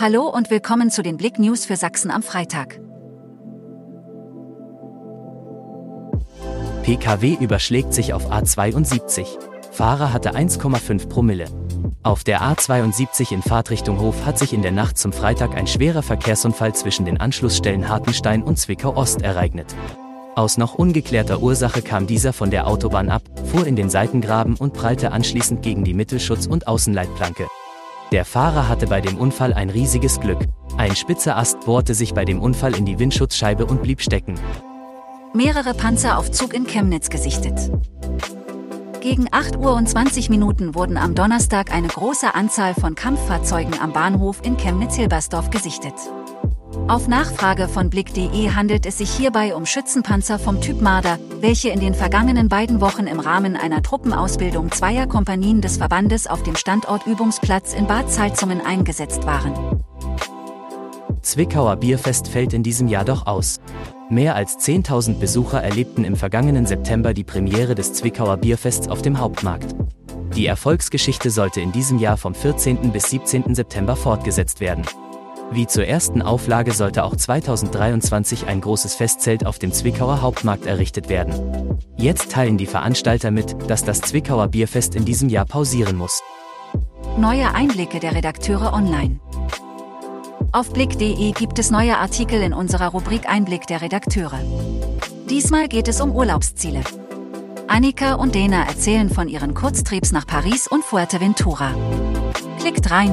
Hallo und willkommen zu den Blick News für Sachsen am Freitag. PKW überschlägt sich auf A72. Fahrer hatte 1,5 Promille. Auf der A72 in Fahrtrichtung Hof hat sich in der Nacht zum Freitag ein schwerer Verkehrsunfall zwischen den Anschlussstellen Hartenstein und Zwickau Ost ereignet. Aus noch ungeklärter Ursache kam dieser von der Autobahn ab, fuhr in den Seitengraben und prallte anschließend gegen die Mittelschutz- und Außenleitplanke. Der Fahrer hatte bei dem Unfall ein riesiges Glück. Ein spitzer Ast bohrte sich bei dem Unfall in die Windschutzscheibe und blieb stecken. Mehrere Panzer auf Zug in Chemnitz gesichtet. Gegen 8 Uhr und 20 Minuten wurden am Donnerstag eine große Anzahl von Kampffahrzeugen am Bahnhof in Chemnitz-Hilbersdorf gesichtet. Auf Nachfrage von Blick.de handelt es sich hierbei um Schützenpanzer vom Typ Marder, welche in den vergangenen beiden Wochen im Rahmen einer Truppenausbildung zweier Kompanien des Verbandes auf dem Standort Übungsplatz in Bad Salzungen eingesetzt waren. Zwickauer Bierfest fällt in diesem Jahr doch aus. Mehr als 10.000 Besucher erlebten im vergangenen September die Premiere des Zwickauer Bierfests auf dem Hauptmarkt. Die Erfolgsgeschichte sollte in diesem Jahr vom 14. bis 17. September fortgesetzt werden. Wie zur ersten Auflage sollte auch 2023 ein großes Festzelt auf dem Zwickauer Hauptmarkt errichtet werden. Jetzt teilen die Veranstalter mit, dass das Zwickauer Bierfest in diesem Jahr pausieren muss. Neue Einblicke der Redakteure online. Auf blick.de gibt es neue Artikel in unserer Rubrik Einblick der Redakteure. Diesmal geht es um Urlaubsziele. Annika und Dena erzählen von ihren Kurztriebs nach Paris und Fuerteventura. Klickt rein.